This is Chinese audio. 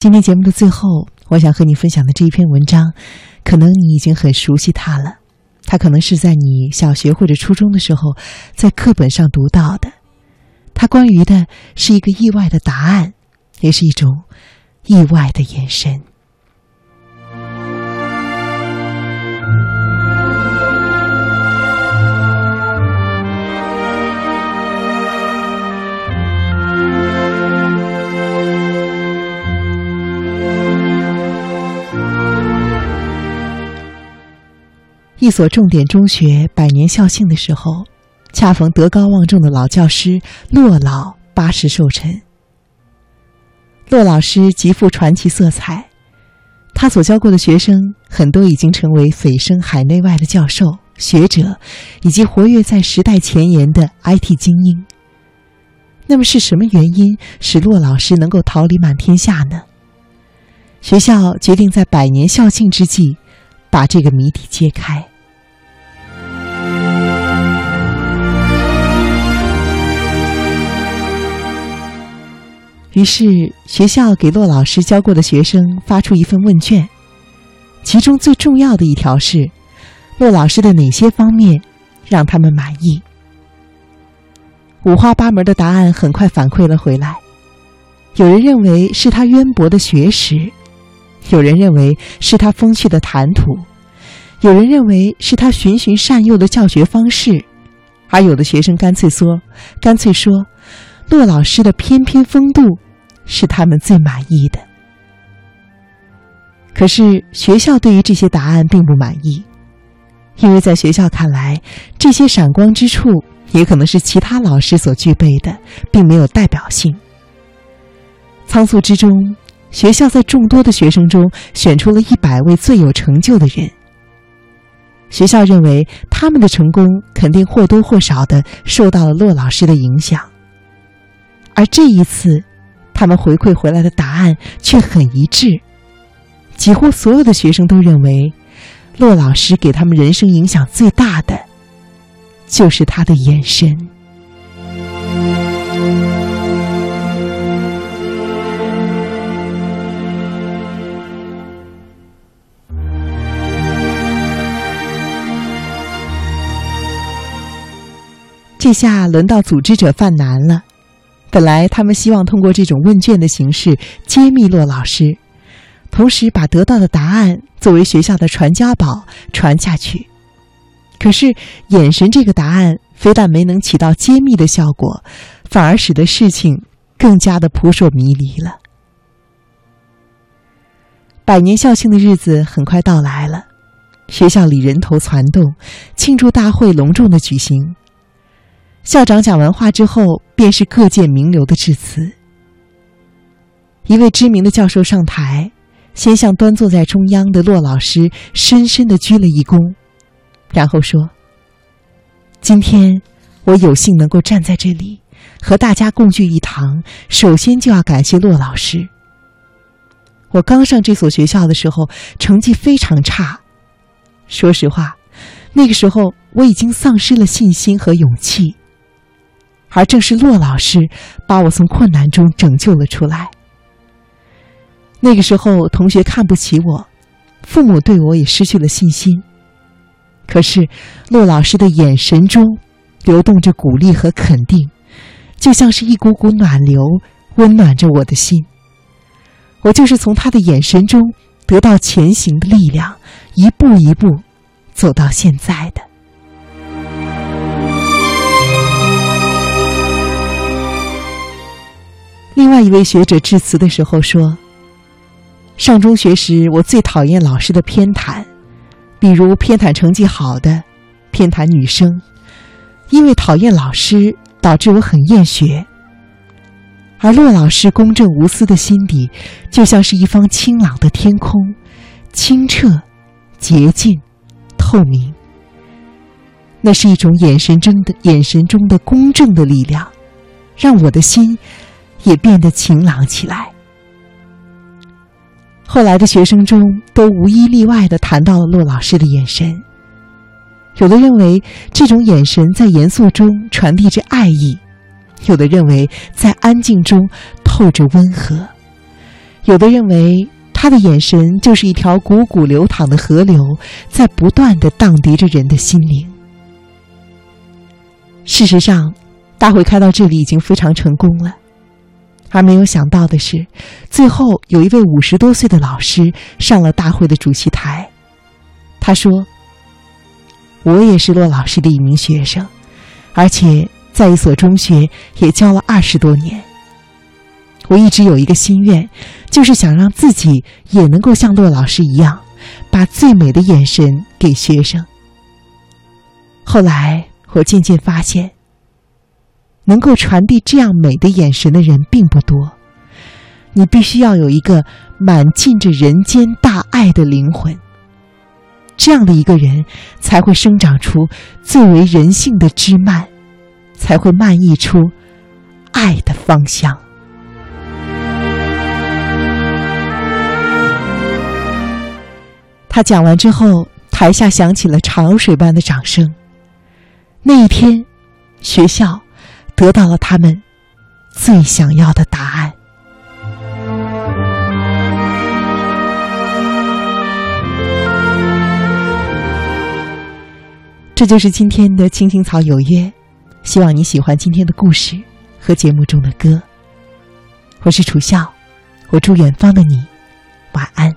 今天节目的最后，我想和你分享的这一篇文章，可能你已经很熟悉它了。它可能是在你小学或者初中的时候在课本上读到的。它关于的是一个意外的答案，也是一种意外的眼神。一所重点中学百年校庆的时候，恰逢德高望重的老教师骆老八十寿辰。骆老师极富传奇色彩，他所教过的学生很多已经成为蜚声海内外的教授、学者，以及活跃在时代前沿的 IT 精英。那么，是什么原因使骆老师能够桃李满天下呢？学校决定在百年校庆之际，把这个谜底揭开。于是，学校给骆老师教过的学生发出一份问卷，其中最重要的一条是：骆老师的哪些方面让他们满意？五花八门的答案很快反馈了回来。有人认为是他渊博的学识，有人认为是他风趣的谈吐，有人认为是他循循善诱的教学方式，而有的学生干脆说：“干脆说。”骆老师的翩翩风度是他们最满意的。可是学校对于这些答案并不满意，因为在学校看来，这些闪光之处也可能是其他老师所具备的，并没有代表性。仓促之中，学校在众多的学生中选出了一百位最有成就的人。学校认为他们的成功肯定或多或少的受到了骆老师的影响。而这一次，他们回馈回来的答案却很一致，几乎所有的学生都认为，骆老师给他们人生影响最大的，就是他的眼神。这下轮到组织者犯难了。本来他们希望通过这种问卷的形式揭秘骆老师，同时把得到的答案作为学校的传家宝传下去。可是眼神这个答案非但没能起到揭秘的效果，反而使得事情更加的扑朔迷离了。百年校庆的日子很快到来了，学校里人头攒动，庆祝大会隆重的举行。校长讲完话之后，便是各界名流的致辞。一位知名的教授上台，先向端坐在中央的骆老师深深的鞠了一躬，然后说：“今天我有幸能够站在这里，和大家共聚一堂，首先就要感谢骆老师。我刚上这所学校的时候，成绩非常差，说实话，那个时候我已经丧失了信心和勇气。”而正是骆老师把我从困难中拯救了出来。那个时候，同学看不起我，父母对我也失去了信心。可是，骆老师的眼神中流动着鼓励和肯定，就像是一股股暖流，温暖着我的心。我就是从他的眼神中得到前行的力量，一步一步走到现在的。一位学者致辞的时候说：“上中学时，我最讨厌老师的偏袒，比如偏袒成绩好的，偏袒女生。因为讨厌老师，导致我很厌学。而骆老师公正无私的心底，就像是一方清朗的天空，清澈、洁净、透明。那是一种眼神中的眼神中的公正的力量，让我的心。”也变得晴朗起来。后来的学生中，都无一例外的谈到了骆老师的眼神。有的认为这种眼神在严肃中传递着爱意，有的认为在安静中透着温和，有的认为他的眼神就是一条汩汩流淌的河流，在不断的荡涤着人的心灵。事实上，大会开到这里已经非常成功了，而没有想到的是，最后有一位五十多岁的老师上了大会的主席台。他说：“我也是骆老师的一名学生，而且在一所中学也教了二十多年。我一直有一个心愿，就是想让自己也能够像骆老师一样，把最美的眼神给学生。后来我渐渐发现，能够传递这样美的眼神的人并不多。你必须要有一个满浸着人间大爱的灵魂。”这样的一个人，才会生长出最为人性的枝蔓，才会漫溢出爱的芳香。他讲完之后，台下响起了潮水般的掌声。那一天，学校得到了他们最想要的答案。这就是今天的青青草有约，希望你喜欢今天的故事和节目中的歌。我是楚笑，我祝远方的你晚安。